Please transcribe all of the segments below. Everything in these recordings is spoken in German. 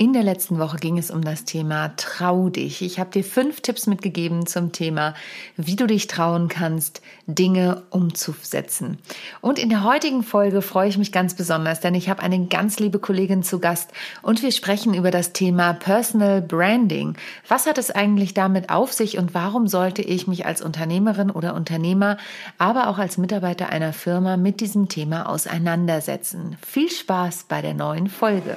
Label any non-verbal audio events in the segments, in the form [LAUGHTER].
In der letzten Woche ging es um das Thema Trau dich. Ich habe dir fünf Tipps mitgegeben zum Thema, wie du dich trauen kannst, Dinge umzusetzen. Und in der heutigen Folge freue ich mich ganz besonders, denn ich habe eine ganz liebe Kollegin zu Gast und wir sprechen über das Thema Personal Branding. Was hat es eigentlich damit auf sich und warum sollte ich mich als Unternehmerin oder Unternehmer, aber auch als Mitarbeiter einer Firma mit diesem Thema auseinandersetzen? Viel Spaß bei der neuen Folge.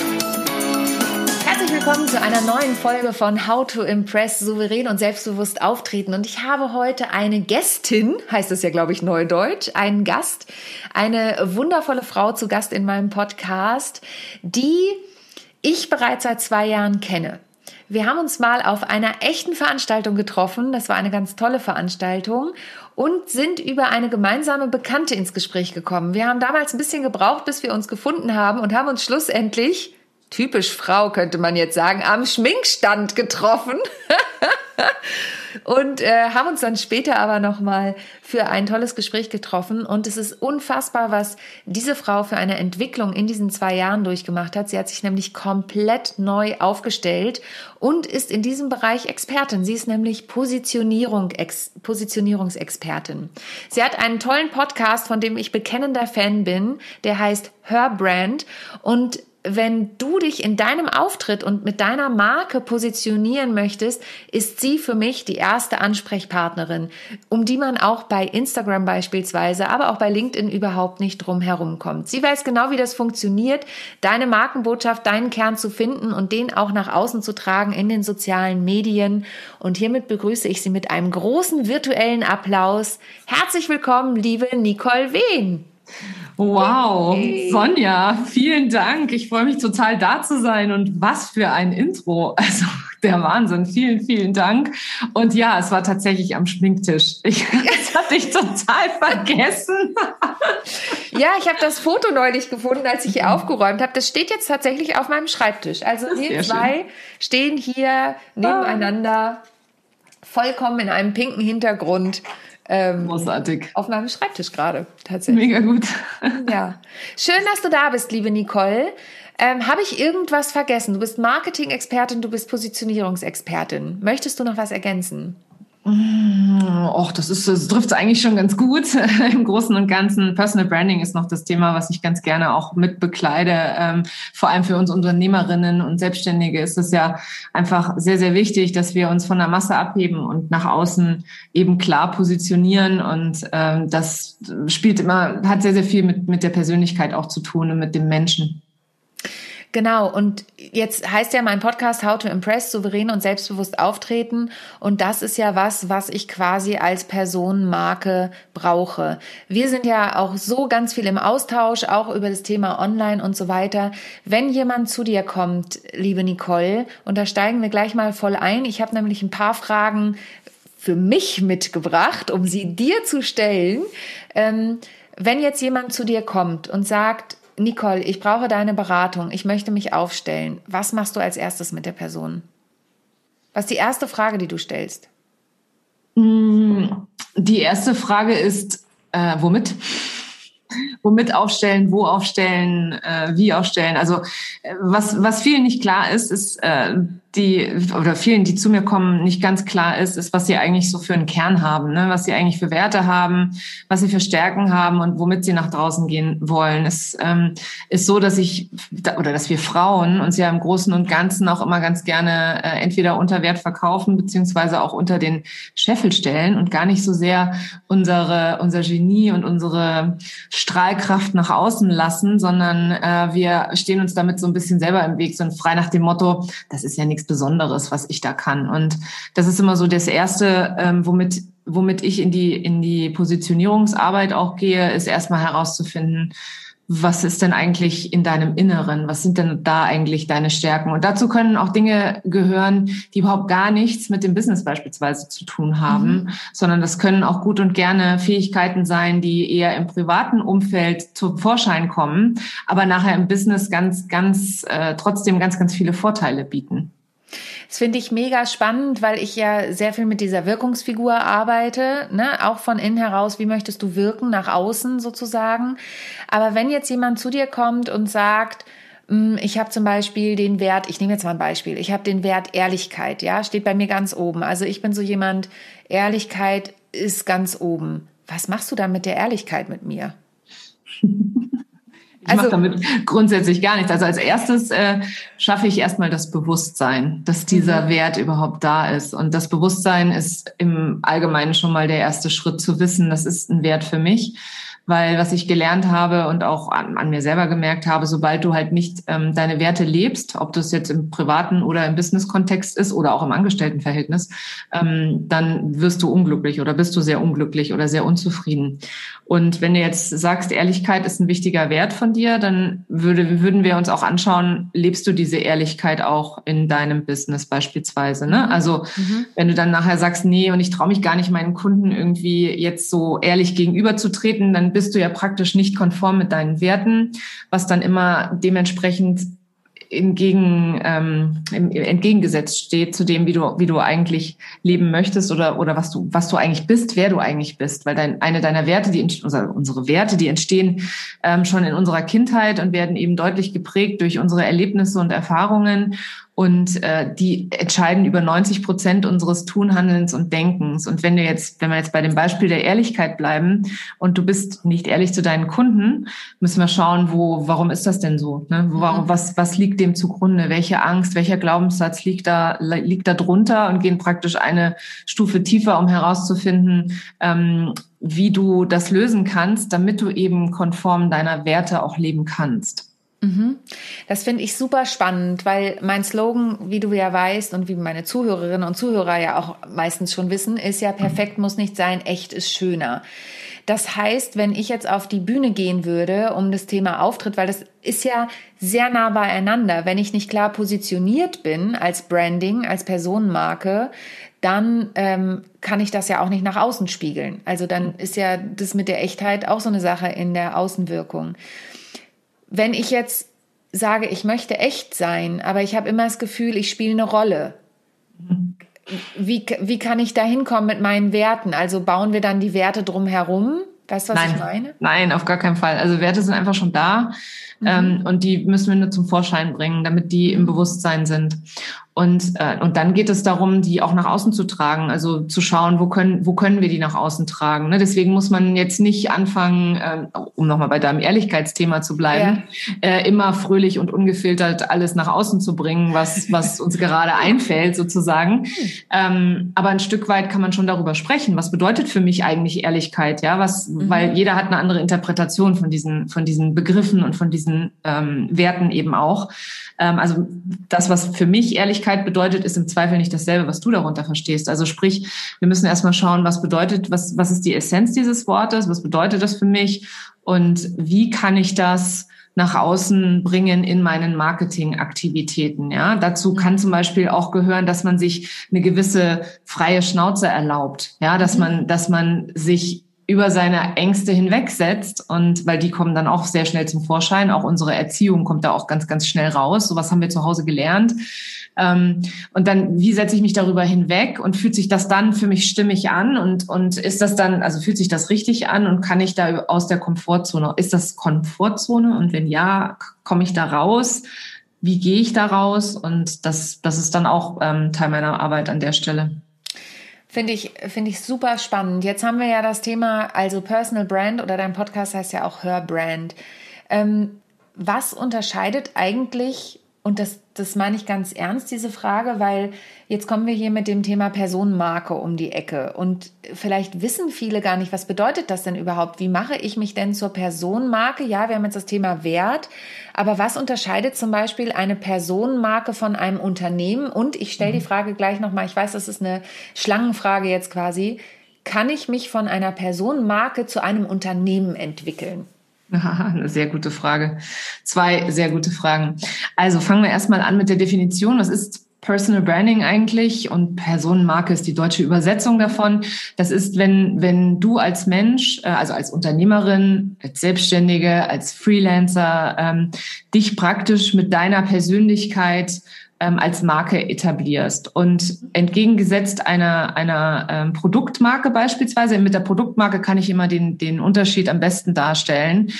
willkommen zu einer neuen Folge von How to Impress souverän und selbstbewusst auftreten. Und ich habe heute eine Gästin, heißt es ja, glaube ich, Neudeutsch, einen Gast, eine wundervolle Frau zu Gast in meinem Podcast, die ich bereits seit zwei Jahren kenne. Wir haben uns mal auf einer echten Veranstaltung getroffen. Das war eine ganz tolle Veranstaltung und sind über eine gemeinsame Bekannte ins Gespräch gekommen. Wir haben damals ein bisschen gebraucht, bis wir uns gefunden haben und haben uns schlussendlich typisch Frau, könnte man jetzt sagen, am Schminkstand getroffen. [LAUGHS] und äh, haben uns dann später aber nochmal für ein tolles Gespräch getroffen. Und es ist unfassbar, was diese Frau für eine Entwicklung in diesen zwei Jahren durchgemacht hat. Sie hat sich nämlich komplett neu aufgestellt und ist in diesem Bereich Expertin. Sie ist nämlich Positionierung, Ex, Positionierungsexpertin. Sie hat einen tollen Podcast, von dem ich bekennender Fan bin, der heißt Her Brand und wenn du dich in deinem Auftritt und mit deiner Marke positionieren möchtest, ist sie für mich die erste Ansprechpartnerin, um die man auch bei Instagram beispielsweise, aber auch bei LinkedIn überhaupt nicht drum herum kommt. Sie weiß genau, wie das funktioniert, deine Markenbotschaft, deinen Kern zu finden und den auch nach außen zu tragen in den sozialen Medien. Und hiermit begrüße ich sie mit einem großen virtuellen Applaus. Herzlich willkommen, liebe Nicole Wehn. Wow, hey. Sonja, vielen Dank. Ich freue mich total da zu sein und was für ein Intro. [LAUGHS] Also der Wahnsinn. Vielen, vielen Dank. Und ja, es war tatsächlich am Schminktisch. [LAUGHS] Ich, das hatte ich total vergessen. [LAUGHS] Ja, ich habe das Foto neulich gefunden, als ich hier aufgeräumt habe. Das steht jetzt tatsächlich auf meinem Schreibtisch. Also wir zwei schön. stehen hier nebeneinander, vollkommen in einem pinken Hintergrund. Ähm, Großartig. Auf meinem Schreibtisch gerade, tatsächlich. Mega gut. ja. Schön, dass du da bist, liebe Nicole. Ähm, Habe ich irgendwas vergessen? Du bist Marketing-Expertin, du bist Positionierungsexpertin. Möchtest du noch was ergänzen? Och, das ist, das trifft eigentlich schon ganz gut. [LAUGHS] Im Großen und Ganzen Personal Branding ist noch das Thema, was ich ganz gerne auch mit bekleide. Ähm, vor allem für uns Unternehmerinnen und Selbstständige ist es ja einfach sehr, sehr wichtig, dass wir uns von der Masse abheben und nach außen eben klar positionieren. Und ähm, das spielt immer, hat sehr, sehr viel mit, mit der Persönlichkeit auch zu tun und mit dem Menschen. Genau, und jetzt heißt ja mein Podcast How to Impress, souverän und selbstbewusst auftreten. Und das ist ja was, was ich quasi als Personenmarke brauche. Wir sind ja auch so ganz viel im Austausch, auch über das Thema Online und so weiter. Wenn jemand zu dir kommt, liebe Nicole, und da steigen wir gleich mal voll ein. Ich habe nämlich ein paar Fragen für mich mitgebracht, um sie dir zu stellen. Ähm, wenn jetzt jemand zu dir kommt und sagt, Nicole, ich brauche deine Beratung, ich möchte mich aufstellen. Was machst du als erstes mit der Person? Was ist die erste Frage, die du stellst? Mm, die erste Frage ist, äh, womit? Womit aufstellen, wo aufstellen, äh, wie aufstellen. Also äh, was, was vielen nicht klar ist, ist, äh, die oder vielen, die zu mir kommen, nicht ganz klar ist, ist, was sie eigentlich so für einen Kern haben, ne? was sie eigentlich für Werte haben, was sie für Stärken haben und womit sie nach draußen gehen wollen. Es ähm, ist so, dass ich oder dass wir Frauen uns ja im Großen und Ganzen auch immer ganz gerne äh, entweder unter Wert verkaufen beziehungsweise auch unter den Scheffel stellen und gar nicht so sehr unsere unser Genie und unsere Strahlkraft nach außen lassen, sondern äh, wir stehen uns damit so ein bisschen selber im Weg, so frei nach dem Motto, das ist ja nichts nichts Besonderes, was ich da kann. Und das ist immer so das Erste, ähm, womit, womit ich in die, in die Positionierungsarbeit auch gehe, ist erstmal herauszufinden, was ist denn eigentlich in deinem Inneren? Was sind denn da eigentlich deine Stärken? Und dazu können auch Dinge gehören, die überhaupt gar nichts mit dem Business beispielsweise zu tun haben, mhm. sondern das können auch gut und gerne Fähigkeiten sein, die eher im privaten Umfeld zum Vorschein kommen, aber nachher im Business ganz, ganz, äh, trotzdem ganz, ganz viele Vorteile bieten. Das finde ich mega spannend, weil ich ja sehr viel mit dieser Wirkungsfigur arbeite, ne? auch von innen heraus, wie möchtest du wirken, nach außen sozusagen. Aber wenn jetzt jemand zu dir kommt und sagt, hm, ich habe zum Beispiel den Wert, ich nehme jetzt mal ein Beispiel, ich habe den Wert Ehrlichkeit, ja, steht bei mir ganz oben. Also ich bin so jemand, Ehrlichkeit ist ganz oben. Was machst du dann mit der Ehrlichkeit mit mir? [LAUGHS] Ich also, mache damit grundsätzlich gar nichts. Also als erstes äh, schaffe ich erstmal das Bewusstsein, dass dieser mhm. Wert überhaupt da ist. Und das Bewusstsein ist im Allgemeinen schon mal der erste Schritt zu wissen, das ist ein Wert für mich weil was ich gelernt habe und auch an, an mir selber gemerkt habe, sobald du halt nicht ähm, deine Werte lebst, ob das jetzt im privaten oder im Business-Kontext ist oder auch im Angestelltenverhältnis, ähm, dann wirst du unglücklich oder bist du sehr unglücklich oder sehr unzufrieden. Und wenn du jetzt sagst, Ehrlichkeit ist ein wichtiger Wert von dir, dann würde, würden wir uns auch anschauen, lebst du diese Ehrlichkeit auch in deinem Business beispielsweise? Ne? Mhm. Also mhm. wenn du dann nachher sagst, nee, und ich traue mich gar nicht, meinen Kunden irgendwie jetzt so ehrlich gegenüberzutreten, dann bist du ja praktisch nicht konform mit deinen Werten, was dann immer dementsprechend entgegen, ähm, entgegengesetzt steht zu dem, wie du, wie du eigentlich leben möchtest oder, oder was du, was du eigentlich bist, wer du eigentlich bist. Weil dein, eine deiner Werte, die, unsere, unsere Werte, die entstehen ähm, schon in unserer Kindheit und werden eben deutlich geprägt durch unsere Erlebnisse und Erfahrungen und äh, die entscheiden über 90 Prozent unseres Tun, Handelns und Denkens. Und wenn du jetzt, wenn wir jetzt bei dem Beispiel der Ehrlichkeit bleiben und du bist nicht ehrlich zu deinen Kunden, müssen wir schauen, wo, warum ist das denn so? Ne? Warum, was, was liegt dem zugrunde? Welche Angst, welcher Glaubenssatz liegt da, liegt da drunter und gehen praktisch eine Stufe tiefer, um herauszufinden, ähm, wie du das lösen kannst, damit du eben konform deiner Werte auch leben kannst. Mhm. Das finde ich super spannend, weil mein Slogan, wie du ja weißt und wie meine Zuhörerinnen und Zuhörer ja auch meistens schon wissen, ist ja perfekt muss nicht sein, echt ist schöner. Das heißt, wenn ich jetzt auf die Bühne gehen würde, um das Thema Auftritt, weil das ist ja sehr nah beieinander, wenn ich nicht klar positioniert bin als Branding, als Personenmarke, dann ähm, kann ich das ja auch nicht nach außen spiegeln. Also dann ist ja das mit der Echtheit auch so eine Sache in der Außenwirkung wenn ich jetzt sage, ich möchte echt sein, aber ich habe immer das Gefühl, ich spiele eine Rolle. Wie, wie kann ich da hinkommen mit meinen Werten? Also bauen wir dann die Werte drumherum? Weißt du, was Nein. ich meine? Nein, auf gar keinen Fall. Also Werte sind einfach schon da mhm. ähm, und die müssen wir nur zum Vorschein bringen, damit die im Bewusstsein sind. Und, äh, und dann geht es darum, die auch nach außen zu tragen, also zu schauen, wo können, wo können wir die nach außen tragen. Ne? Deswegen muss man jetzt nicht anfangen, äh, um nochmal bei deinem Ehrlichkeitsthema zu bleiben, ja. äh, immer fröhlich und ungefiltert alles nach außen zu bringen, was, was [LAUGHS] uns gerade einfällt sozusagen. Ähm, aber ein Stück weit kann man schon darüber sprechen. Was bedeutet für mich eigentlich Ehrlichkeit? Ja, was, mhm. weil jeder hat eine andere Interpretation von diesen, von diesen Begriffen und von diesen ähm, Werten eben auch. Ähm, also das, was für mich Ehrlichkeit bedeutet, ist im Zweifel nicht dasselbe, was du darunter verstehst. Also sprich, wir müssen erstmal schauen, was bedeutet, was, was ist die Essenz dieses Wortes, was bedeutet das für mich und wie kann ich das nach außen bringen in meinen Marketingaktivitäten. Ja, dazu kann zum Beispiel auch gehören, dass man sich eine gewisse freie Schnauze erlaubt. Ja, dass mhm. man, dass man sich über seine Ängste hinwegsetzt und weil die kommen dann auch sehr schnell zum Vorschein. Auch unsere Erziehung kommt da auch ganz, ganz schnell raus. So was haben wir zu Hause gelernt. Ähm, und dann, wie setze ich mich darüber hinweg und fühlt sich das dann für mich stimmig an und, und ist das dann, also fühlt sich das richtig an und kann ich da aus der Komfortzone, ist das Komfortzone und wenn ja, komme ich da raus? Wie gehe ich da raus? Und das, das ist dann auch ähm, Teil meiner Arbeit an der Stelle. Finde ich, finde ich super spannend. Jetzt haben wir ja das Thema, also Personal Brand oder dein Podcast heißt ja auch Hör Brand. Ähm, was unterscheidet eigentlich und das, das meine ich ganz ernst, diese Frage, weil jetzt kommen wir hier mit dem Thema Personenmarke um die Ecke. Und vielleicht wissen viele gar nicht, was bedeutet das denn überhaupt? Wie mache ich mich denn zur Personenmarke? Ja, wir haben jetzt das Thema Wert. Aber was unterscheidet zum Beispiel eine Personenmarke von einem Unternehmen? Und ich stelle die mhm. Frage gleich nochmal, ich weiß, das ist eine Schlangenfrage jetzt quasi. Kann ich mich von einer Personenmarke zu einem Unternehmen entwickeln? [LAUGHS] Eine sehr gute Frage. Zwei sehr gute Fragen. Also fangen wir erstmal an mit der Definition. Was ist Personal Branding eigentlich und Personenmarke ist die deutsche Übersetzung davon. Das ist, wenn, wenn du als Mensch, äh, also als Unternehmerin, als Selbstständige, als Freelancer, ähm, dich praktisch mit deiner Persönlichkeit ähm, als Marke etablierst. Und entgegengesetzt einer, einer ähm, Produktmarke beispielsweise, mit der Produktmarke kann ich immer den, den Unterschied am besten darstellen.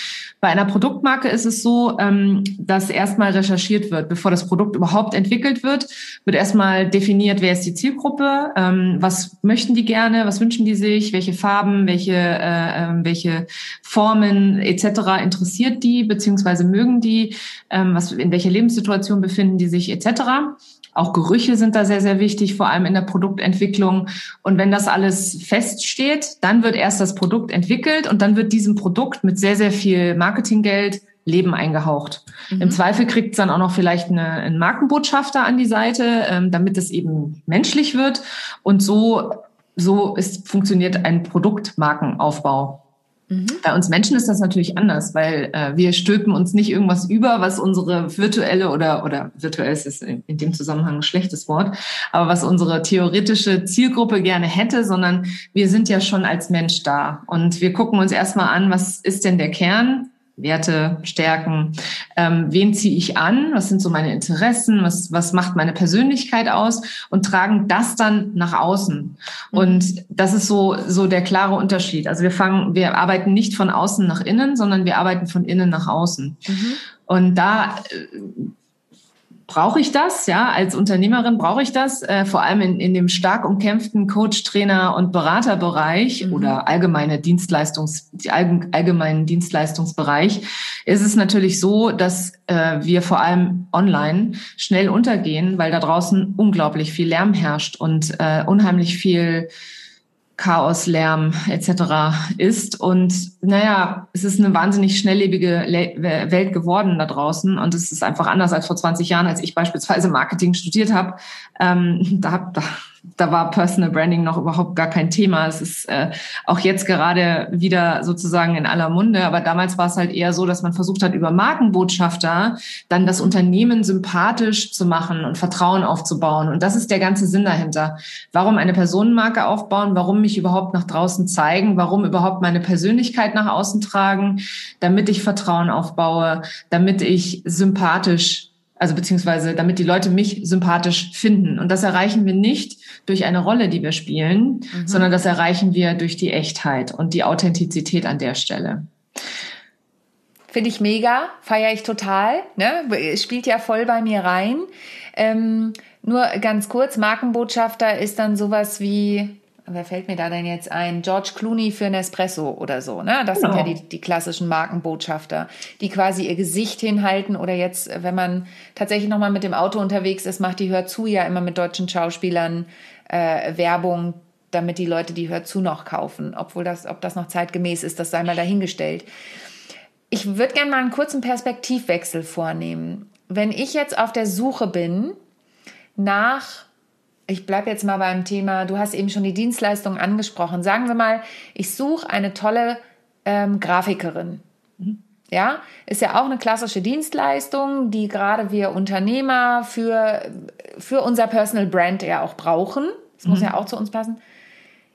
Bei einer Produktmarke ist es so, ähm, dass erstmal recherchiert wird, bevor das Produkt überhaupt entwickelt wird, wird erstmal definiert, wer ist die Zielgruppe, ähm, was möchten die gerne, was wünschen die sich, welche Farben, welche, äh, äh, welche Formen etc. interessiert die, beziehungsweise mögen die, ähm, was, in welcher Lebenssituation befinden die sich etc. Auch Gerüche sind da sehr, sehr wichtig, vor allem in der Produktentwicklung. Und wenn das alles feststeht, dann wird erst das Produkt entwickelt und dann wird diesem Produkt mit sehr, sehr viel Marketinggeld Leben eingehaucht. Mhm. Im Zweifel kriegt es dann auch noch vielleicht eine, einen Markenbotschafter an die Seite, ähm, damit es eben menschlich wird. Und so, so ist, funktioniert ein Produktmarkenaufbau. Mhm. Bei uns Menschen ist das natürlich anders, weil äh, wir stülpen uns nicht irgendwas über, was unsere virtuelle oder, oder virtuell ist in dem Zusammenhang ein schlechtes Wort, aber was unsere theoretische Zielgruppe gerne hätte, sondern wir sind ja schon als Mensch da. Und wir gucken uns erstmal an, was ist denn der Kern Werte, Stärken, ähm, wen ziehe ich an, was sind so meine Interessen, was, was macht meine Persönlichkeit aus und tragen das dann nach außen. Mhm. Und das ist so, so der klare Unterschied. Also wir fangen, wir arbeiten nicht von außen nach innen, sondern wir arbeiten von innen nach außen. Mhm. Und da äh, brauche ich das, ja, als Unternehmerin brauche ich das, äh, vor allem in, in dem stark umkämpften Coach, Trainer und Beraterbereich mhm. oder allgemeine Dienstleistungs, allgemeinen Dienstleistungsbereich, ist es natürlich so, dass äh, wir vor allem online schnell untergehen, weil da draußen unglaublich viel Lärm herrscht und äh, unheimlich viel Chaos, Lärm etc. ist. Und naja, es ist eine wahnsinnig schnelllebige Welt geworden da draußen. Und es ist einfach anders als vor 20 Jahren, als ich beispielsweise Marketing studiert habe. Ähm, da, da da war Personal Branding noch überhaupt gar kein Thema. Es ist äh, auch jetzt gerade wieder sozusagen in aller Munde, aber damals war es halt eher so, dass man versucht hat, über Markenbotschafter dann das Unternehmen sympathisch zu machen und Vertrauen aufzubauen. Und das ist der ganze Sinn dahinter. Warum eine Personenmarke aufbauen? Warum mich überhaupt nach draußen zeigen? Warum überhaupt meine Persönlichkeit nach außen tragen? Damit ich Vertrauen aufbaue, damit ich sympathisch also beziehungsweise damit die Leute mich sympathisch finden. Und das erreichen wir nicht durch eine Rolle, die wir spielen, mhm. sondern das erreichen wir durch die Echtheit und die Authentizität an der Stelle. Finde ich mega, feiere ich total. Ne? Spielt ja voll bei mir rein. Ähm, nur ganz kurz, Markenbotschafter ist dann sowas wie wer fällt mir da denn jetzt ein? George Clooney für Nespresso oder so, ne? Das genau. sind ja genau. die, die klassischen Markenbotschafter, die quasi ihr Gesicht hinhalten oder jetzt, wenn man tatsächlich nochmal mit dem Auto unterwegs ist, macht die Hör zu ja immer mit deutschen Schauspielern äh, Werbung, damit die Leute die Hör zu noch kaufen. Obwohl das, ob das noch zeitgemäß ist, das sei mal dahingestellt. Ich würde gerne mal einen kurzen Perspektivwechsel vornehmen. Wenn ich jetzt auf der Suche bin nach ich bleibe jetzt mal beim Thema, du hast eben schon die Dienstleistung angesprochen. Sagen wir mal, ich suche eine tolle ähm, Grafikerin. Mhm. Ja, ist ja auch eine klassische Dienstleistung, die gerade wir Unternehmer für, für unser Personal Brand ja auch brauchen. Das mhm. muss ja auch zu uns passen.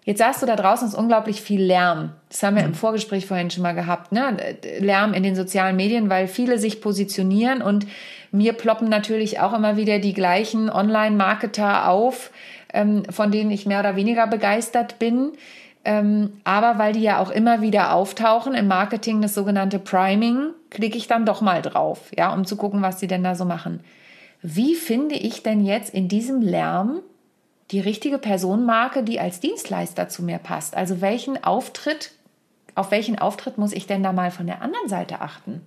Jetzt sagst du, da draußen ist unglaublich viel Lärm. Das haben wir mhm. im Vorgespräch vorhin schon mal gehabt. Ne? Lärm in den sozialen Medien, weil viele sich positionieren und mir ploppen natürlich auch immer wieder die gleichen Online-Marketer auf, ähm, von denen ich mehr oder weniger begeistert bin. Ähm, aber weil die ja auch immer wieder auftauchen im Marketing, das sogenannte Priming, klicke ich dann doch mal drauf, ja, um zu gucken, was sie denn da so machen. Wie finde ich denn jetzt in diesem Lärm die richtige Personenmarke, die als Dienstleister zu mir passt? Also welchen Auftritt, auf welchen Auftritt muss ich denn da mal von der anderen Seite achten?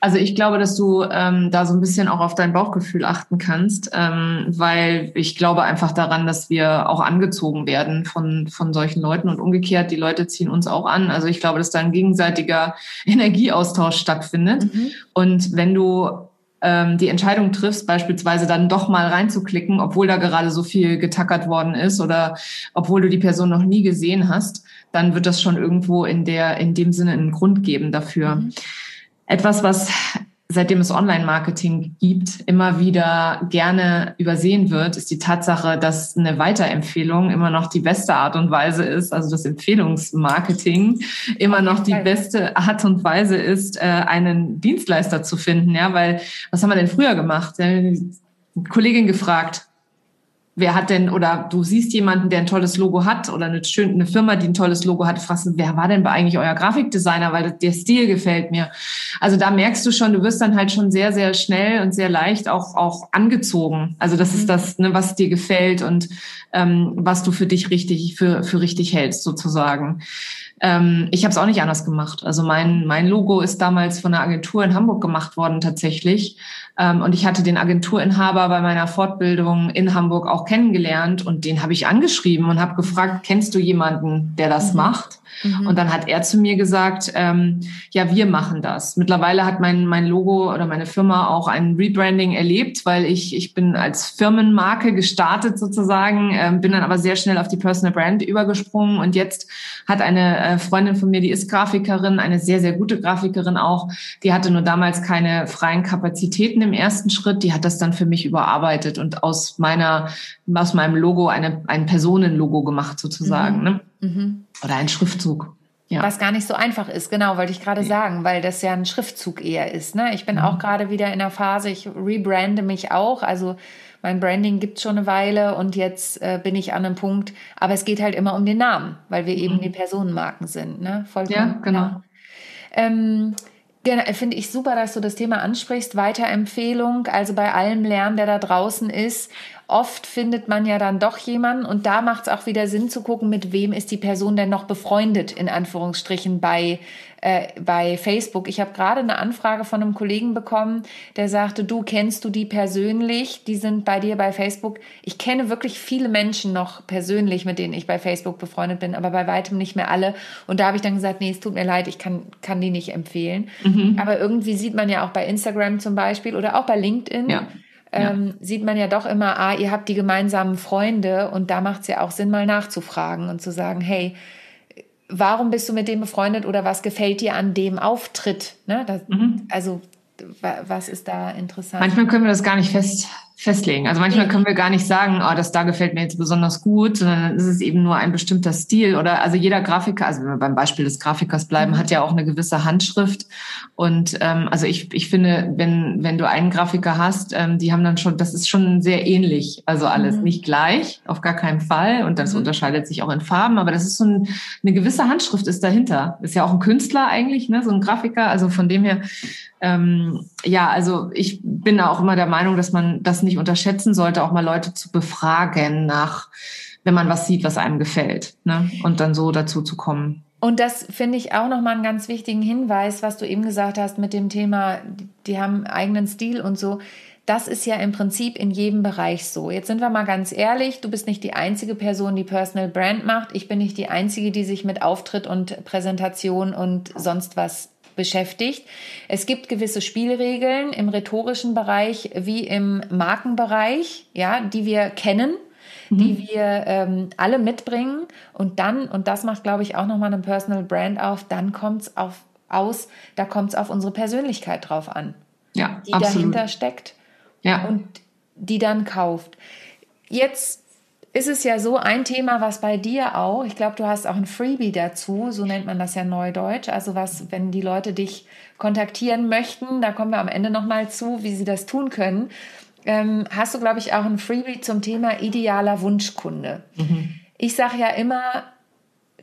Also ich glaube, dass du ähm, da so ein bisschen auch auf dein Bauchgefühl achten kannst, ähm, weil ich glaube einfach daran, dass wir auch angezogen werden von, von solchen Leuten und umgekehrt, die Leute ziehen uns auch an. Also ich glaube, dass da ein gegenseitiger [LAUGHS] Energieaustausch stattfindet. Mhm. Und wenn du ähm, die Entscheidung triffst, beispielsweise dann doch mal reinzuklicken, obwohl da gerade so viel getackert worden ist oder obwohl du die Person noch nie gesehen hast, dann wird das schon irgendwo in der, in dem Sinne einen Grund geben dafür. Mhm. Etwas, was seitdem es Online-Marketing gibt, immer wieder gerne übersehen wird, ist die Tatsache, dass eine Weiterempfehlung immer noch die beste Art und Weise ist, also das Empfehlungsmarketing immer noch die beste Art und Weise ist, äh, einen Dienstleister zu finden. Ja, weil was haben wir denn früher gemacht? Eine Kollegin gefragt, wer hat denn, oder du siehst jemanden, der ein tolles Logo hat oder eine, schön, eine Firma, die ein tolles Logo hat, fragst du, wer war denn eigentlich euer Grafikdesigner, weil der Stil gefällt mir. Also da merkst du schon, du wirst dann halt schon sehr, sehr schnell und sehr leicht auch, auch angezogen. Also das mhm. ist das, ne, was dir gefällt und ähm, was du für dich richtig, für, für richtig hältst sozusagen. Ähm, ich habe es auch nicht anders gemacht. Also mein, mein Logo ist damals von einer Agentur in Hamburg gemacht worden tatsächlich. Ähm, und ich hatte den Agenturinhaber bei meiner Fortbildung in Hamburg auch kennengelernt und den habe ich angeschrieben und habe gefragt, kennst du jemanden, der das mhm. macht? Mhm. Und dann hat er zu mir gesagt, ähm, ja, wir machen das. Mittlerweile hat mein, mein Logo oder meine Firma auch ein Rebranding erlebt, weil ich, ich bin als Firmenmarke gestartet sozusagen, ähm, bin dann aber sehr schnell auf die Personal Brand übergesprungen und jetzt hat eine äh, Freundin von mir, die ist Grafikerin, eine sehr, sehr gute Grafikerin auch, die hatte nur damals keine freien Kapazitäten im ersten Schritt, die hat das dann für mich überarbeitet und aus meiner, aus meinem Logo eine, ein Personenlogo gemacht sozusagen. Mhm. Ne? Mhm. Oder ein Schriftzug. Ja. Was gar nicht so einfach ist, genau, wollte ich gerade sagen, weil das ja ein Schriftzug eher ist. Ne? Ich bin mhm. auch gerade wieder in der Phase, ich rebrande mich auch. Also mein Branding gibt schon eine Weile und jetzt äh, bin ich an einem Punkt, aber es geht halt immer um den Namen, weil wir mhm. eben die Personenmarken sind. Ne? Vollkommen, ja, genau. Ja. Ähm, Genau, finde ich super, dass du das Thema ansprichst. Weiterempfehlung, also bei allem Lärm, der da draußen ist oft findet man ja dann doch jemanden und da macht es auch wieder Sinn zu gucken, mit wem ist die Person denn noch befreundet, in Anführungsstrichen, bei, äh, bei Facebook. Ich habe gerade eine Anfrage von einem Kollegen bekommen, der sagte, du kennst du die persönlich, die sind bei dir bei Facebook. Ich kenne wirklich viele Menschen noch persönlich, mit denen ich bei Facebook befreundet bin, aber bei weitem nicht mehr alle. Und da habe ich dann gesagt, nee, es tut mir leid, ich kann, kann die nicht empfehlen. Mhm. Aber irgendwie sieht man ja auch bei Instagram zum Beispiel oder auch bei LinkedIn, ja ähm, ja. sieht man ja doch immer, ah, ihr habt die gemeinsamen Freunde und da macht es ja auch Sinn, mal nachzufragen und zu sagen, hey, warum bist du mit dem befreundet oder was gefällt dir an dem Auftritt? Ne? Das, mhm. Also was ist da interessant? Manchmal können wir das gar nicht fest, festlegen. Also manchmal können wir gar nicht sagen, oh, das da gefällt mir jetzt besonders gut, sondern es ist eben nur ein bestimmter Stil oder also jeder Grafiker, also wenn wir beim Beispiel des Grafikers bleiben, mhm. hat ja auch eine gewisse Handschrift und ähm, also ich, ich finde, wenn wenn du einen Grafiker hast, ähm, die haben dann schon, das ist schon sehr ähnlich, also alles mhm. nicht gleich, auf gar keinen Fall und das mhm. unterscheidet sich auch in Farben, aber das ist so ein, eine gewisse Handschrift ist dahinter. Ist ja auch ein Künstler eigentlich, ne, so ein Grafiker, also von dem her ähm, ja, also ich bin auch immer der Meinung, dass man das nicht unterschätzen sollte, auch mal Leute zu befragen nach, wenn man was sieht, was einem gefällt, ne? und dann so dazu zu kommen. Und das finde ich auch nochmal einen ganz wichtigen Hinweis, was du eben gesagt hast mit dem Thema, die haben eigenen Stil und so. Das ist ja im Prinzip in jedem Bereich so. Jetzt sind wir mal ganz ehrlich, du bist nicht die einzige Person, die Personal Brand macht. Ich bin nicht die einzige, die sich mit Auftritt und Präsentation und sonst was beschäftigt. Es gibt gewisse Spielregeln im rhetorischen Bereich wie im Markenbereich, ja, die wir kennen, mhm. die wir ähm, alle mitbringen. Und dann, und das macht, glaube ich, auch nochmal eine Personal Brand auf, dann kommt es auf aus, da kommt es auf unsere Persönlichkeit drauf an, ja, die absolut. dahinter steckt ja. und die dann kauft. Jetzt ist es ja so ein Thema, was bei dir auch, ich glaube, du hast auch ein Freebie dazu, so nennt man das ja neudeutsch. Also was, wenn die Leute dich kontaktieren möchten, da kommen wir am Ende nochmal zu, wie sie das tun können, ähm, hast du, glaube ich, auch ein Freebie zum Thema idealer Wunschkunde. Mhm. Ich sage ja immer,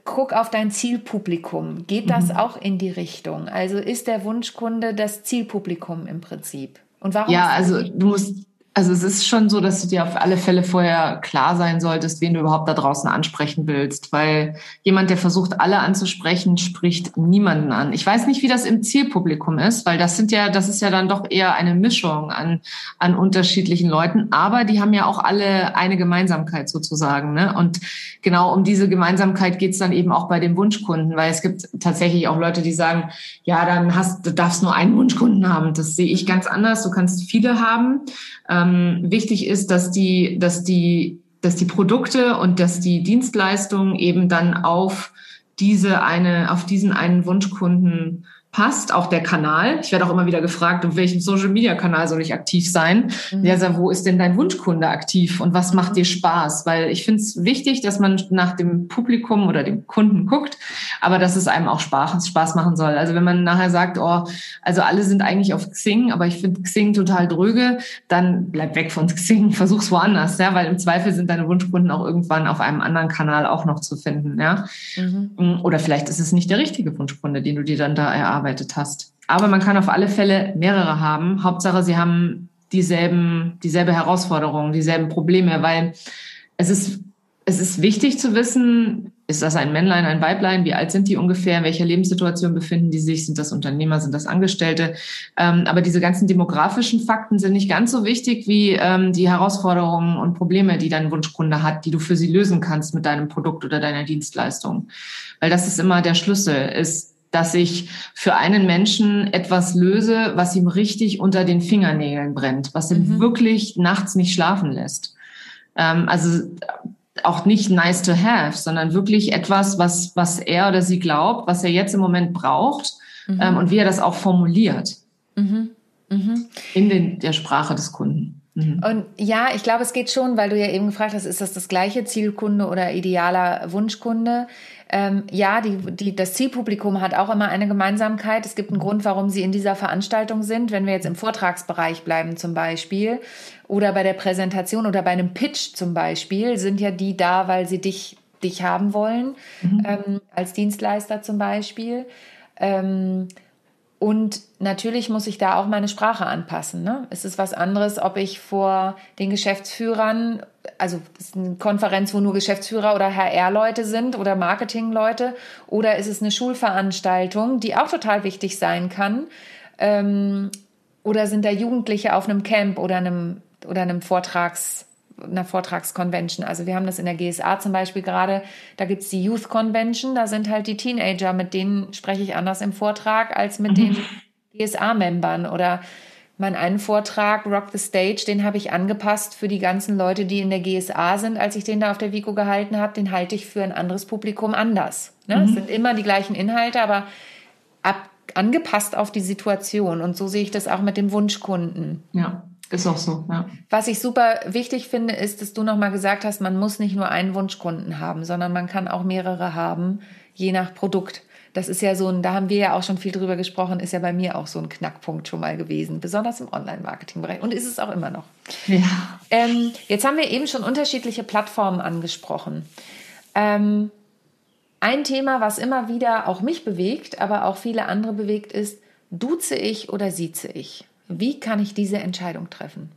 guck auf dein Zielpublikum. Geht das mhm. auch in die Richtung? Also ist der Wunschkunde das Zielpublikum im Prinzip? Und warum? Ja, also du musst Also es ist schon so, dass du dir auf alle Fälle vorher klar sein solltest, wen du überhaupt da draußen ansprechen willst, weil jemand, der versucht, alle anzusprechen, spricht niemanden an. Ich weiß nicht, wie das im Zielpublikum ist, weil das sind ja, das ist ja dann doch eher eine Mischung an, an unterschiedlichen Leuten, aber die haben ja auch alle eine Gemeinsamkeit sozusagen. Ne? Und genau um diese Gemeinsamkeit geht's dann eben auch bei den Wunschkunden, weil es gibt tatsächlich auch Leute, die sagen, ja, dann hast, du darfst nur einen Wunschkunden haben. Das sehe ich ganz anders. Du kannst viele haben. Ähm, wichtig ist, dass die, dass die, dass die Produkte und dass die Dienstleistungen eben dann auf diese eine, auf diesen einen Wunschkunden passt, auch der Kanal. Ich werde auch immer wieder gefragt, auf welchem Social Media Kanal soll ich aktiv sein? Mhm. Ja, sag, wo ist denn dein Wunschkunde aktiv und was macht dir Spaß? Weil ich finde es wichtig, dass man nach dem Publikum oder dem Kunden guckt, aber dass es einem auch Spaß, Spaß machen soll. Also wenn man nachher sagt, oh, also alle sind eigentlich auf Xing, aber ich finde Xing total dröge, dann bleib weg von Xing, [LAUGHS] versuch's woanders, ja, weil im Zweifel sind deine Wunschkunden auch irgendwann auf einem anderen Kanal auch noch zu finden, ja. Mhm. Oder vielleicht ist es nicht der richtige Wunschkunde, den du dir dann da erarbeitest gearbeitet hast. Aber man kann auf alle Fälle mehrere haben. Hauptsache, sie haben dieselben, dieselbe Herausforderungen, dieselben Probleme, weil es ist, es ist wichtig zu wissen, ist das ein Männlein, ein Weiblein? Wie alt sind die ungefähr? In welcher Lebenssituation befinden die sich? Sind das Unternehmer? Sind das Angestellte? Ähm, aber diese ganzen demografischen Fakten sind nicht ganz so wichtig wie ähm, die Herausforderungen und Probleme, die dein Wunschkunde hat, die du für sie lösen kannst mit deinem Produkt oder deiner Dienstleistung. Weil das ist immer der Schlüssel, ist dass ich für einen Menschen etwas löse, was ihm richtig unter den Fingernägeln brennt, was ihn mhm. wirklich nachts nicht schlafen lässt. Ähm, also auch nicht nice to have, sondern wirklich etwas, was, was er oder sie glaubt, was er jetzt im Moment braucht mhm. ähm, und wie er das auch formuliert. Mhm. mhm. In den, der Sprache des Kunden. Mhm. Und ja, ich glaube, es geht schon, weil du ja eben gefragt hast, ist das das gleiche Zielkunde oder idealer Wunschkunde? Ähm, ja, die, die, das Zielpublikum hat auch immer eine Gemeinsamkeit. Es gibt einen Grund, warum sie in dieser Veranstaltung sind. Wenn wir jetzt im Vortragsbereich bleiben zum Beispiel oder bei der Präsentation oder bei einem Pitch zum Beispiel, sind ja die da, weil sie dich, dich haben wollen, mhm. ähm, als Dienstleister zum Beispiel. Ähm, und natürlich muss ich da auch meine Sprache anpassen. Ne? Es ist was anderes, ob ich vor den Geschäftsführern, also es ist eine Konferenz, wo nur Geschäftsführer oder HR-Leute sind oder Marketing-Leute, oder ist es eine Schulveranstaltung, die auch total wichtig sein kann. Ähm, oder sind da Jugendliche auf einem Camp oder einem, oder einem Vortrags, einer Vortragsconvention. Also wir haben das in der GSA zum Beispiel gerade, da gibt es die Youth Convention, da sind halt die Teenager, mit denen spreche ich anders im Vortrag als mit mhm. den GSA-Membern. Oder mein einen Vortrag, Rock the Stage, den habe ich angepasst für die ganzen Leute, die in der GSA sind. Als ich den da auf der Vico gehalten habe, den halte ich für ein anderes Publikum anders. Ne? Mhm. Es sind immer die gleichen Inhalte, aber ab, angepasst auf die Situation. Und so sehe ich das auch mit dem Wunschkunden. Ja. Ist auch so, ja. Was ich super wichtig finde, ist, dass du nochmal gesagt hast, man muss nicht nur einen Wunschkunden haben, sondern man kann auch mehrere haben, je nach Produkt. Das ist ja so ein, da haben wir ja auch schon viel drüber gesprochen, ist ja bei mir auch so ein Knackpunkt schon mal gewesen, besonders im Online-Marketing-Bereich und ist es auch immer noch. Ja. Ähm, jetzt haben wir eben schon unterschiedliche Plattformen angesprochen. Ähm, ein Thema, was immer wieder auch mich bewegt, aber auch viele andere bewegt, ist, duze ich oder sieze ich? Wie kann ich diese Entscheidung treffen?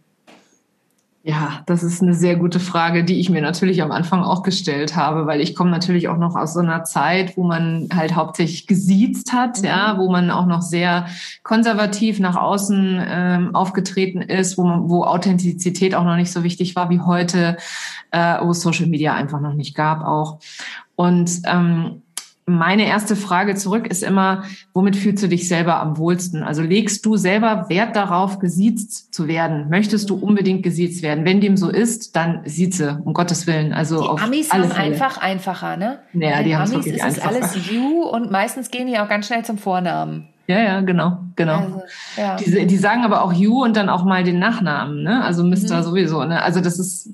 Ja, das ist eine sehr gute Frage, die ich mir natürlich am Anfang auch gestellt habe, weil ich komme natürlich auch noch aus so einer Zeit, wo man halt hauptsächlich gesiezt hat, mhm. ja, wo man auch noch sehr konservativ nach außen ähm, aufgetreten ist, wo, man, wo Authentizität auch noch nicht so wichtig war wie heute, äh, wo es Social Media einfach noch nicht gab auch. Und ähm, meine erste Frage zurück ist immer, womit fühlst du dich selber am wohlsten? Also legst du selber Wert darauf, gesiezt zu werden? Möchtest du unbedingt gesiezt werden? Wenn dem so ist, dann sieze, um Gottes Willen. Also die auf Amis haben einfach einfacher, ne? Ja, die haben Amis wirklich ist es alles you und meistens gehen die auch ganz schnell zum Vornamen. Ja, ja, genau, genau. Also, ja. Die, die sagen aber auch you und dann auch mal den Nachnamen, ne? Also Mr. Mhm. sowieso, ne? Also das ist,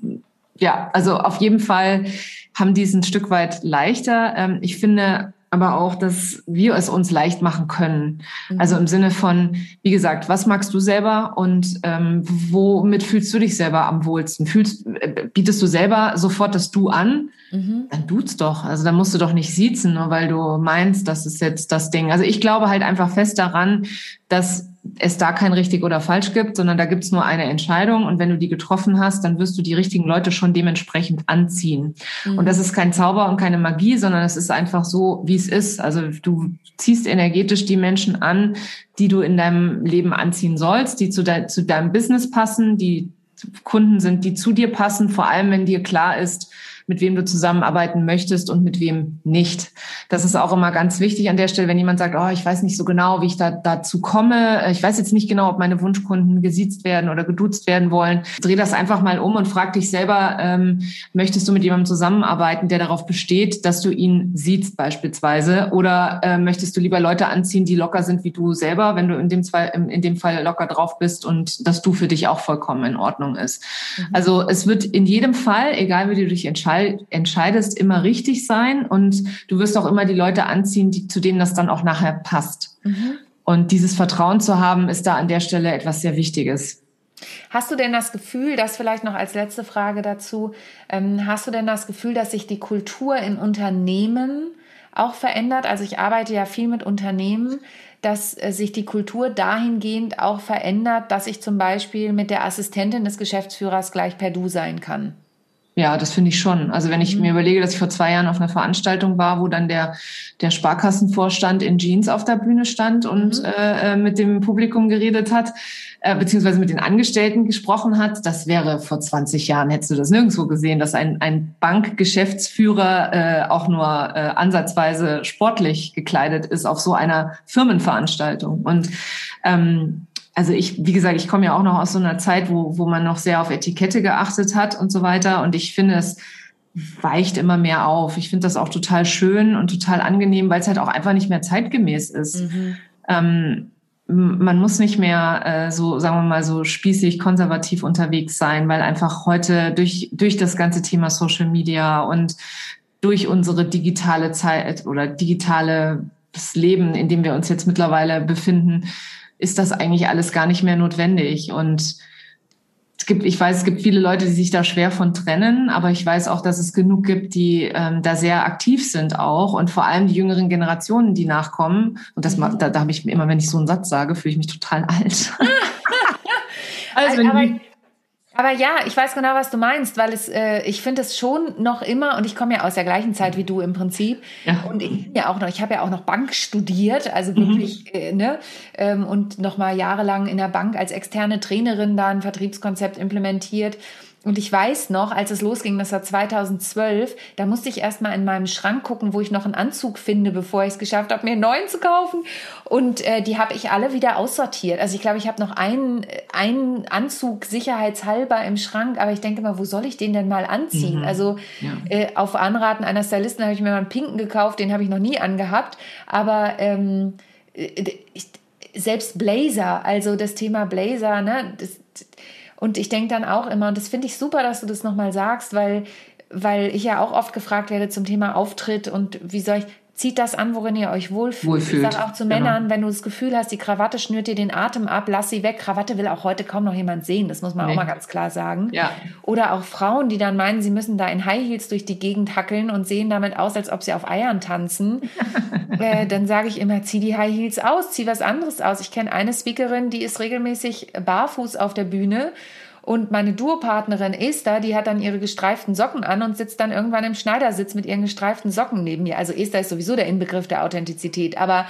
ja, also auf jeden Fall haben die es ein Stück weit leichter. Ähm, ich finde aber auch, dass wir es uns leicht machen können. Mhm. Also im Sinne von, wie gesagt, was magst du selber und ähm, womit fühlst du dich selber am wohlsten? Fühlst, äh, bietest du selber sofort das Du an? Mhm. Dann du's doch. Also dann musst du doch nicht siezen, nur weil du meinst, das ist jetzt das Ding. Also ich glaube halt einfach fest daran, dass es da kein richtig oder falsch gibt, sondern da gibt's nur eine Entscheidung. Und wenn du die getroffen hast, dann wirst du die richtigen Leute schon dementsprechend anziehen. Mhm. Und das ist kein Zauber und keine Magie, sondern es ist einfach so, wie es ist. Also du ziehst energetisch die Menschen an, die du in deinem Leben anziehen sollst, die zu, de zu deinem Business passen, die Kunden sind, die zu dir passen, vor allem wenn dir klar ist, mit wem du zusammenarbeiten möchtest und mit wem nicht. Das ist auch immer ganz wichtig an der Stelle, wenn jemand sagt, oh, ich weiß nicht so genau, wie ich da dazu komme. Ich weiß jetzt nicht genau, ob meine Wunschkunden gesiezt werden oder geduzt werden wollen. Dreh das einfach mal um und frag dich selber, ähm, möchtest du mit jemandem zusammenarbeiten, der darauf besteht, dass du ihn siehst beispielsweise? Oder äh, möchtest du lieber Leute anziehen, die locker sind wie du selber, wenn du in dem, Fall, in dem Fall locker drauf bist und dass du für dich auch vollkommen in Ordnung ist? Mhm. Also es wird in jedem Fall, egal wie du dich entscheidest, entscheidest, immer richtig sein und du wirst auch immer die Leute anziehen, die, zu denen das dann auch nachher passt. Mhm. Und dieses Vertrauen zu haben, ist da an der Stelle etwas sehr Wichtiges. Hast du denn das Gefühl, das vielleicht noch als letzte Frage dazu, ähm, hast du denn das Gefühl, dass sich die Kultur in Unternehmen auch verändert? Also ich arbeite ja viel mit Unternehmen, dass äh, sich die Kultur dahingehend auch verändert, dass ich zum Beispiel mit der Assistentin des Geschäftsführers gleich per Du sein kann. Ja, das finde ich schon. Also wenn ich mhm. mir überlege, dass ich vor zwei Jahren auf einer Veranstaltung war, wo dann der, der Sparkassenvorstand in Jeans auf der Bühne stand und mhm. äh, äh mit dem Publikum geredet hat, äh, beziehungsweise mit den Angestellten gesprochen hat, das wäre vor 20 Jahren, hättest du das nirgendwo gesehen, dass ein, ein Bankgeschäftsführer äh, auch nur äh, ansatzweise sportlich gekleidet ist auf so einer Firmenveranstaltung. Und ähm, also ich, wie gesagt, ich komme ja auch noch aus so einer Zeit, wo, wo man noch sehr auf Etikette geachtet hat und so weiter. Und ich finde, es weicht immer mehr auf. Ich finde das auch total schön und total angenehm, weil es halt auch einfach nicht mehr zeitgemäß ist. Mhm. Ähm, man muss nicht mehr äh, so, sagen wir mal, so spießig, konservativ unterwegs sein, weil einfach heute durch, durch das ganze Thema Social Media und durch unsere digitale Zeit oder digitales Leben, in dem wir uns jetzt mittlerweile befinden, ist das eigentlich alles gar nicht mehr notwendig. Und es gibt, ich weiß, es gibt viele Leute, die sich da schwer von trennen, aber ich weiß auch, dass es genug gibt, die ähm, da sehr aktiv sind auch und vor allem die jüngeren Generationen, die nachkommen. Und das, da, da habe ich immer, wenn ich so einen Satz sage, fühle ich mich total [LAUGHS] alt. [LAUGHS] also aber, die, aber ja, ich weiß genau, was du meinst, weil es, äh, ich finde es schon noch immer, und ich komme ja aus der gleichen Zeit wie du im Prinzip. Ja. Und ich ja auch noch, ich habe ja auch noch Bank studiert, also wirklich, mhm. äh, ne? Ähm, und noch mal jahrelang in der Bank als externe Trainerin da ein Vertriebskonzept implementiert. Und ich weiß noch, als es losging, das war 2012, da musste ich erstmal in meinem Schrank gucken, wo ich noch einen Anzug finde, bevor ich es geschafft habe, mir einen neuen zu kaufen. Und äh, die habe ich alle wieder aussortiert. Also ich glaube, ich habe noch einen, einen Anzug sicherheitshalber im Schrank, aber ich denke mal, wo soll ich den denn mal anziehen? Mhm. Also ja. äh, auf Anraten einer Stylistin habe ich mir mal einen pinken gekauft, den habe ich noch nie angehabt. Aber ähm, äh, ich, selbst Blazer, also das Thema Blazer, ne, das, und ich denke dann auch immer, und das finde ich super, dass du das nochmal sagst, weil, weil ich ja auch oft gefragt werde zum Thema Auftritt und wie soll ich, zieht das an, worin ihr euch wohlfühlt. wohlfühlt. Ich sage auch zu genau. Männern, wenn du das Gefühl hast, die Krawatte schnürt dir den Atem ab, lass sie weg. Krawatte will auch heute kaum noch jemand sehen, das muss man nee. auch mal ganz klar sagen. Ja. Oder auch Frauen, die dann meinen, sie müssen da in High Heels durch die Gegend hackeln und sehen damit aus, als ob sie auf Eiern tanzen. [LAUGHS] äh, dann sage ich immer, zieh die High Heels aus, zieh was anderes aus. Ich kenne eine Speakerin, die ist regelmäßig barfuß auf der Bühne und meine Duopartnerin Esther, die hat dann ihre gestreiften Socken an und sitzt dann irgendwann im Schneidersitz mit ihren gestreiften Socken neben mir. Also Esther ist sowieso der Inbegriff der Authentizität. Aber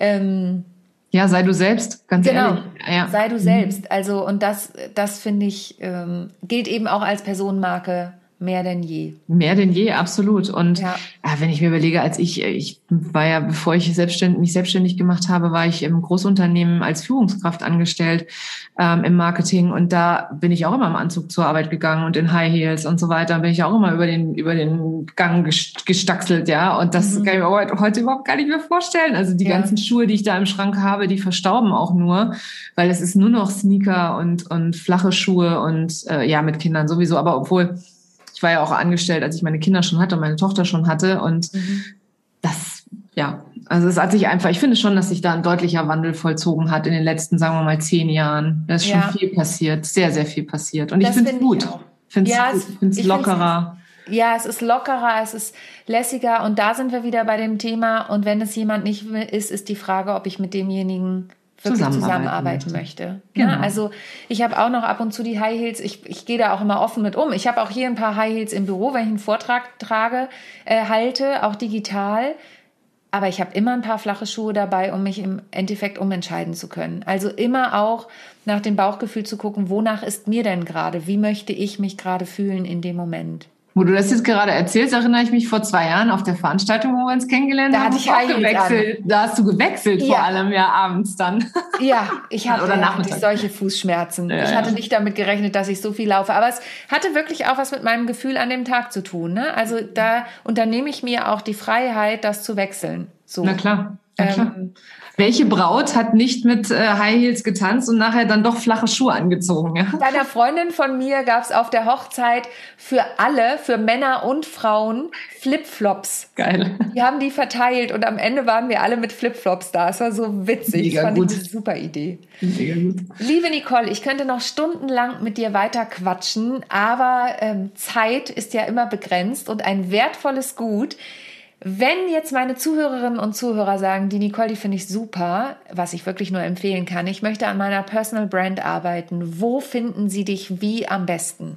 ähm, ja, sei du selbst, ganz genau, ehrlich. Ja. Sei du selbst. Also, und das, das finde ich, ähm, gilt eben auch als Personenmarke Mehr denn je. Mehr denn je, absolut. Und ja. Ja, wenn ich mir überlege, als ich, ich war ja, bevor ich selbstständig, mich selbstständig gemacht habe, war ich im Großunternehmen als Führungskraft angestellt ähm, im Marketing. Und da bin ich auch immer im Anzug zur Arbeit gegangen und in High Heels und so weiter. Bin ich auch immer über den, über den Gang gestaxelt, ja. Und das mhm. kann ich mir heute, heute, überhaupt gar nicht mehr vorstellen. Also die ja. ganzen Schuhe, die ich da im Schrank habe, die verstauben auch nur, weil es ist nur noch Sneaker und, und flache Schuhe und äh, ja, mit Kindern sowieso. Aber obwohl, ich war ja auch angestellt, als ich meine Kinder schon hatte und meine Tochter schon hatte. Und mhm. das, ja, also es hat sich einfach, ich finde schon, dass sich da ein deutlicher Wandel vollzogen hat in den letzten, sagen wir mal, zehn Jahren. Da ist schon ja. viel passiert, sehr, sehr viel passiert. Und das ich finde es gut. Ich finde es ja, gut. Ich finde es lockerer. Ja, es ist lockerer, es ist lässiger und da sind wir wieder bei dem Thema. Und wenn es jemand nicht ist, ist die Frage, ob ich mit demjenigen wirklich Zusammenarbeiten möchte. Genau. Ja, also ich habe auch noch ab und zu die High Heels, ich, ich gehe da auch immer offen mit um. Ich habe auch hier ein paar High Heels im Büro, wenn ich einen Vortrag trage, äh, halte, auch digital. Aber ich habe immer ein paar flache Schuhe dabei, um mich im Endeffekt umentscheiden zu können. Also immer auch nach dem Bauchgefühl zu gucken, wonach ist mir denn gerade? Wie möchte ich mich gerade fühlen in dem Moment? Wo du das jetzt gerade erzählst, erinnere ich mich vor zwei Jahren auf der Veranstaltung, wo wir uns kennengelernt Da haben. hatte ich auch gewechselt. Da hast du gewechselt, vor Ja. allem ja abends dann. Ja, ich hatte, Oder hatte solche Fußschmerzen. Ja, ich ja. hatte nicht damit gerechnet, dass ich so viel laufe. Aber es hatte wirklich auch was mit meinem Gefühl an dem Tag zu tun. Ne? Also da unternehme ich mir auch die Freiheit, das zu wechseln. So. Na klar. Na klar. Ähm, Welche Braut hat nicht mit äh, High Heels getanzt und nachher dann doch flache Schuhe angezogen? Ja? Bei einer Freundin von mir gab es auf der Hochzeit für alle, für Männer und Frauen, Flipflops. Geil. Die haben die verteilt und am Ende waren wir alle mit Flipflops da. Es war so witzig. Mega das fand gut. ich eine super Idee. Mega gut. Liebe Nicole, ich könnte noch stundenlang mit dir weiter quatschen, aber ähm, Zeit ist ja immer begrenzt und ein wertvolles Gut. Wenn jetzt meine Zuhörerinnen und Zuhörer sagen, die Nicole, die finde ich super, was ich wirklich nur empfehlen kann, ich möchte an meiner Personal Brand arbeiten, wo finden sie dich wie am besten?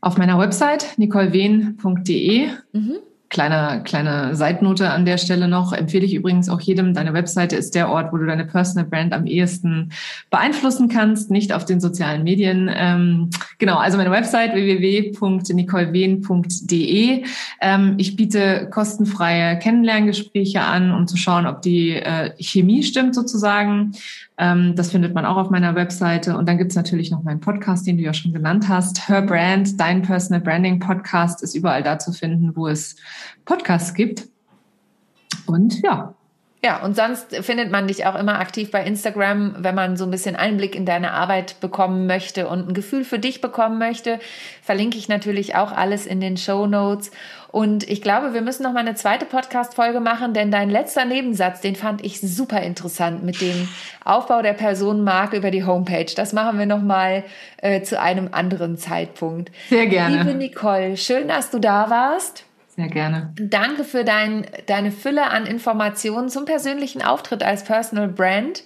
Auf meiner Website nicolewehn.de. Mhm. Kleine, kleine Seitnote an der Stelle noch. Empfehle ich übrigens auch jedem, deine Webseite ist der Ort, wo du deine Personal Brand am ehesten beeinflussen kannst, nicht auf den sozialen Medien. Ähm, genau, also meine Website www.nicolewehn.de. Ähm, ich biete kostenfreie Kennenlerngespräche an, um zu schauen, ob die äh, Chemie stimmt sozusagen. Ähm, das findet man auch auf meiner Webseite. Und dann gibt's natürlich noch meinen Podcast, den du ja schon genannt hast. Her Brand, dein Personal Branding Podcast ist überall da zu finden, wo es Podcasts gibt. Und ja, Ja, und sonst findet man dich auch immer aktiv bei Instagram, wenn man so ein bisschen Einblick in deine Arbeit bekommen möchte und ein Gefühl für dich bekommen möchte. Verlinke ich natürlich auch alles in den Show Notes. Und ich glaube, wir müssen noch mal eine zweite Podcast-Folge machen, denn dein letzter Nebensatz, den fand ich super interessant mit dem Aufbau der Personenmarke über die Homepage. Das machen wir noch mal äh, zu einem anderen Zeitpunkt. sehr gerne. Liebe Nicole, schön, dass du da warst. Sehr gerne. Danke für dein, deine Fülle an Informationen zum persönlichen Auftritt als Personal Brand.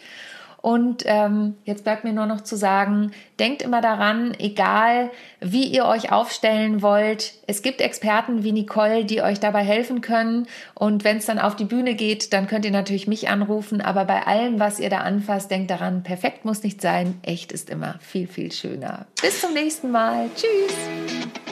Und ähm, jetzt bleibt mir nur noch zu sagen, denkt immer daran, egal wie ihr euch aufstellen wollt, es gibt Experten wie Nicole, die euch dabei helfen können. Und wenn es dann auf die Bühne geht, dann könnt ihr natürlich mich anrufen. Aber bei allem, was ihr da anfasst, denkt daran, perfekt muss nicht sein, echt ist immer viel, viel schöner. Bis zum nächsten Mal. Tschüss.